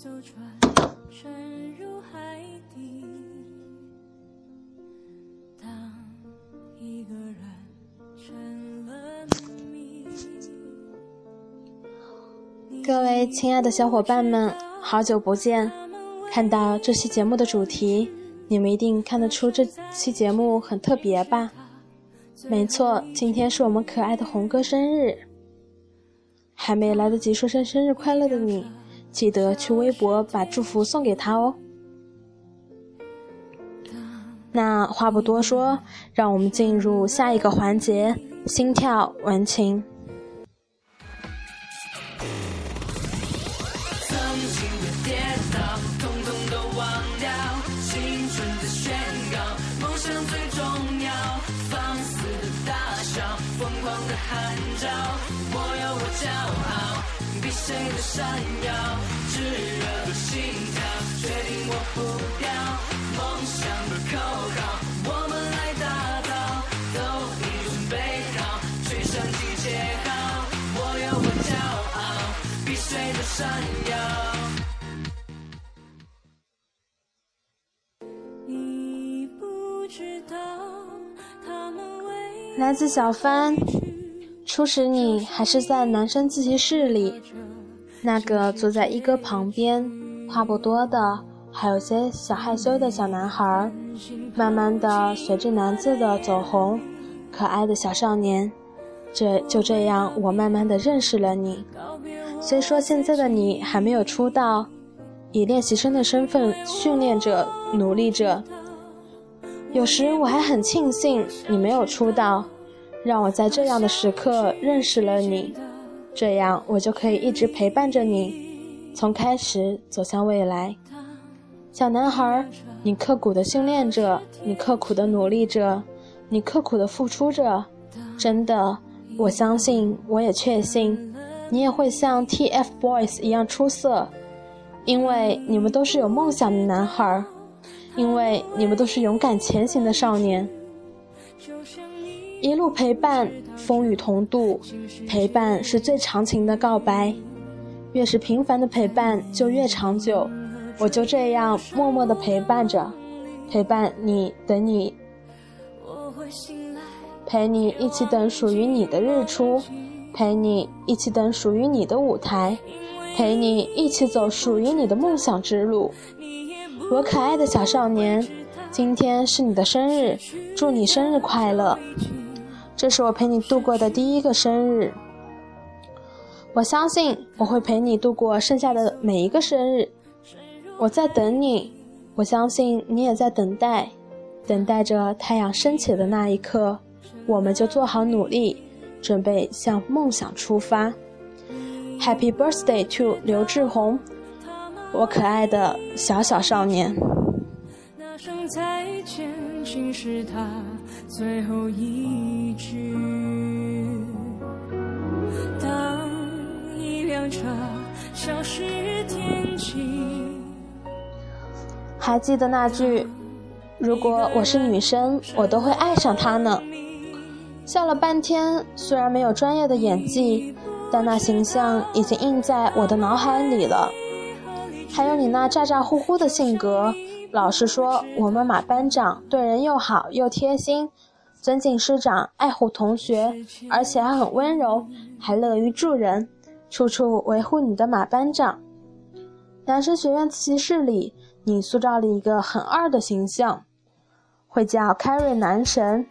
艘船沉入海底。当一个人成了谜。各位亲爱的小伙伴们，好久不见！看到这期节目的主题，你们一定看得出这期节目很特别吧？没错，今天是我们可爱的红哥生日。还没来得及说声生日快乐的你，记得去微博把祝福送给他哦。那话不多说，让我们进入下一个环节——心跳文情。闪耀，炙热的心跳，决定我不掉，梦想的口号，我们来打造，都已准备好，去上集结号，我有我骄傲，比谁都闪耀。你不知道，他们为来自小帆，初时你还是在男生自习室里，那个坐在一哥旁边，话不多的，还有些小害羞的小男孩，慢慢的随着男字的走红，可爱的小少年，这就这样，我慢慢的认识了你。虽说现在的你还没有出道，以练习生的身份训练着，努力着。有时我还很庆幸你没有出道，让我在这样的时刻认识了你，这样我就可以一直陪伴着你，从开始走向未来。小男孩，你刻苦的训练着，你刻苦的努力着，你刻苦的付出着，真的，我相信，我也确信，你也会像 TFBOYS 一样出色，因为你们都是有梦想的男孩。因为你们都是勇敢前行的少年，一路陪伴，风雨同度，陪伴是最长情的告白。越是平凡的陪伴，就越长久。我就这样默默的陪伴着，陪伴你，等你，陪你一起等属于你的日出，陪你一起等属于你的舞台，陪你一起走属于你的梦想之路。我可爱的小少年，今天是你的生日，祝你生日快乐！这是我陪你度过的第一个生日，我相信我会陪你度过剩下的每一个生日。我在等你，我相信你也在等待，等待着太阳升起的那一刻，我们就做好努力，准备向梦想出发。Happy birthday to 刘志宏！我可爱的小小少年，那声再见，竟是他最后一句。当一辆车消失天际，还记得那句“如果我是女生，我都会爱上他呢”。笑了半天，虽然没有专业的演技，但那形象已经印在我的脑海里了。还有你那咋咋呼呼的性格，老实说，我们马班长对人又好又贴心，尊敬师长，爱护同学，而且还很温柔，还乐于助人，处处维护你的马班长。男生学院自习室里，你塑造了一个很二的形象，会叫 carry 男神，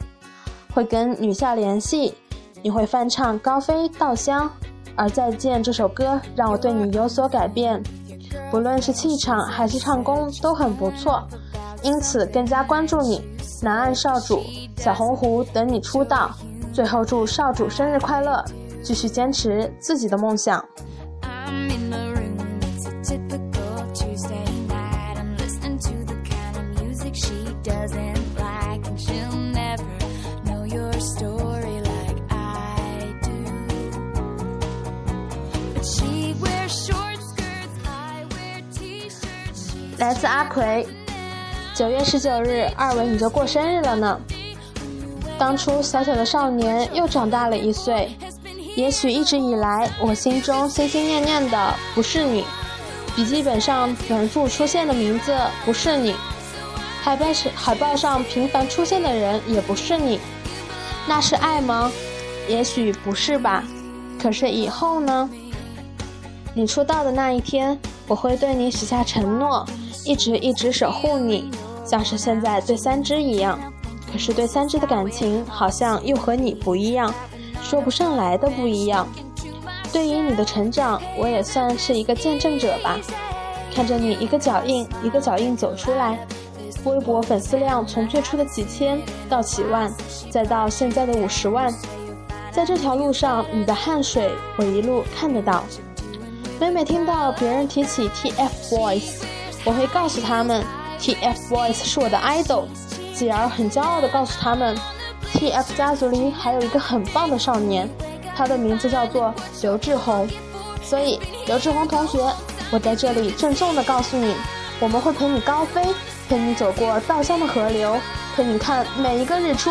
会跟女校联系，你会翻唱高飞稻香，而再见这首歌让我对你有所改变。不论是气场还是唱功都很不错，因此更加关注你。南岸少主、小红狐等你出道。最后祝少主生日快乐，继续坚持自己的梦想。Sure. 来自阿奎，九月十九日，二维你就过生日了呢。当初小小的少年又长大了一岁，也许一直以来我心中心心念念的不是你，笔记本上反复出现的名字不是你，海报上海报上频繁出现的人也不是你，那是爱吗？也许不是吧。可是以后呢？你出道的那一天，我会对你许下承诺，一直一直守护你，像是现在对三只一样。可是对三只的感情好像又和你不一样，说不上来的不一样。对于你的成长，我也算是一个见证者吧。看着你一个脚印一个脚印走出来，微博粉丝量从最初的几千到几万，再到现在的五十万。在这条路上，你的汗水我一路看得到。每每听到别人提起 TFBOYS，我会告诉他们，TFBOYS 是我的 idol，继而很骄傲地告诉他们，TF 家族里还有一个很棒的少年，他的名字叫做刘志宏。所以，刘志宏同学，我在这里郑重地告诉你，我们会陪你高飞，陪你走过稻香的河流，陪你看每一个日出。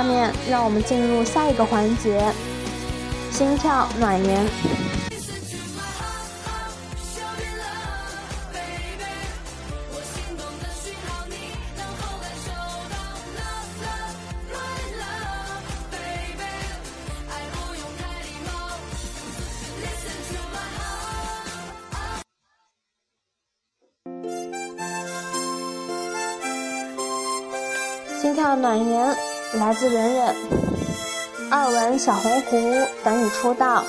下面让我们进入下一个环节，心跳暖言。心跳暖言。来自忍忍，二文小红狐等你出道，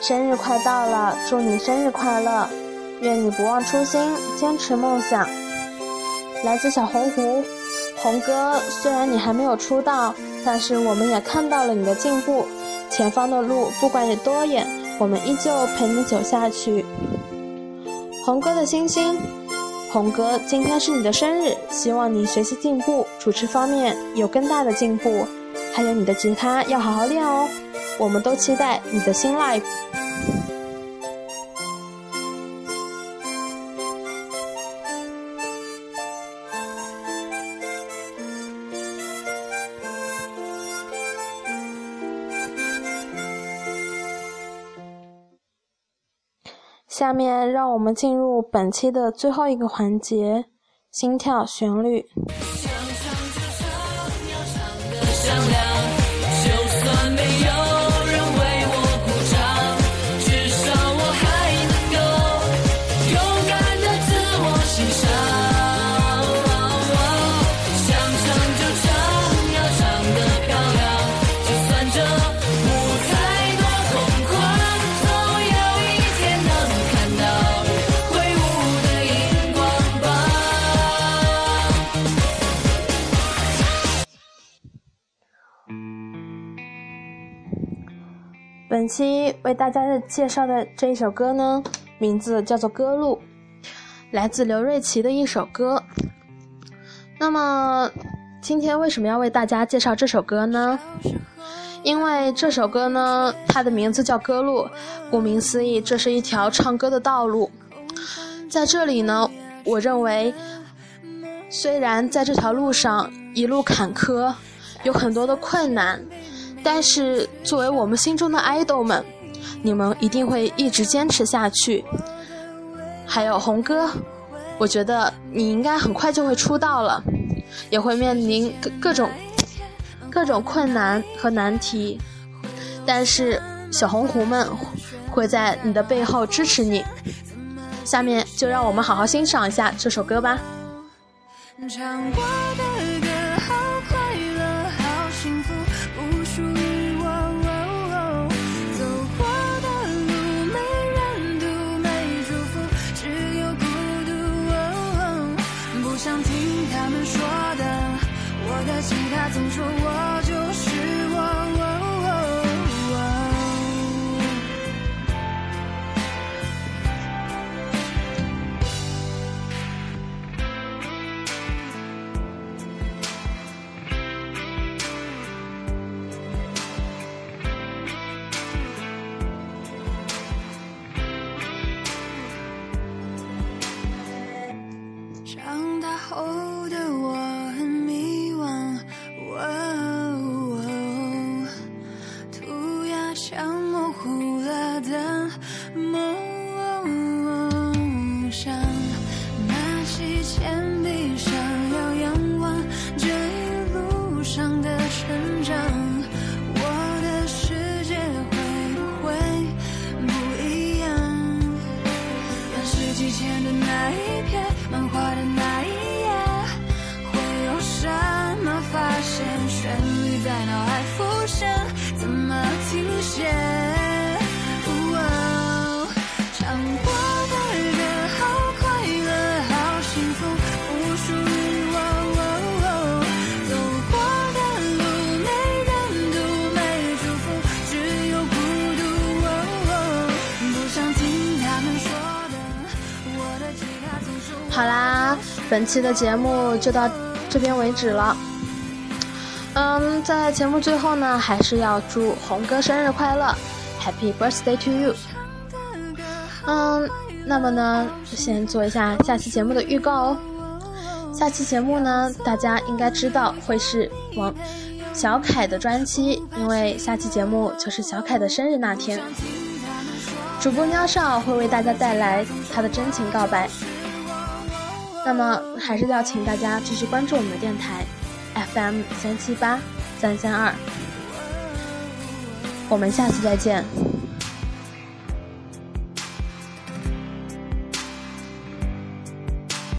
生日快到了，祝你生日快乐，愿你不忘初心，坚持梦想。来自小红狐，红哥，虽然你还没有出道，但是我们也看到了你的进步，前方的路不管有多远，我们依旧陪你走下去。红哥的星星。童哥，今天是你的生日，希望你学习进步，主持方面有更大的进步，还有你的吉他要好好练哦。我们都期待你的新 life。下面让我们进入本期的最后一个环节——心跳旋律。本期为大家介绍的这一首歌呢，名字叫做《歌路》，来自刘瑞琦的一首歌。那么，今天为什么要为大家介绍这首歌呢？因为这首歌呢，它的名字叫《歌路》，顾名思义，这是一条唱歌的道路。在这里呢，我认为，虽然在这条路上一路坎坷，有很多的困难。但是，作为我们心中的爱豆们，你们一定会一直坚持下去。还有红哥，我觉得你应该很快就会出道了，也会面临各各种各种困难和难题。但是小红狐们会在你的背后支持你。下面就让我们好好欣赏一下这首歌吧。唱过的想听他们说的我的吉他总说我就是我我本期的节目就到这边为止了。嗯，在节目最后呢，还是要祝红哥生日快乐，Happy Birthday to you。嗯，那么呢，就先做一下下期节目的预告哦。下期节目呢，大家应该知道会是王小凯的专辑，因为下期节目就是小凯的生日那天。主播喵少会为大家带来他的真情告白。那么，还是要请大家继续关注我们的电台 FM 三七八三三二。我们下次再见。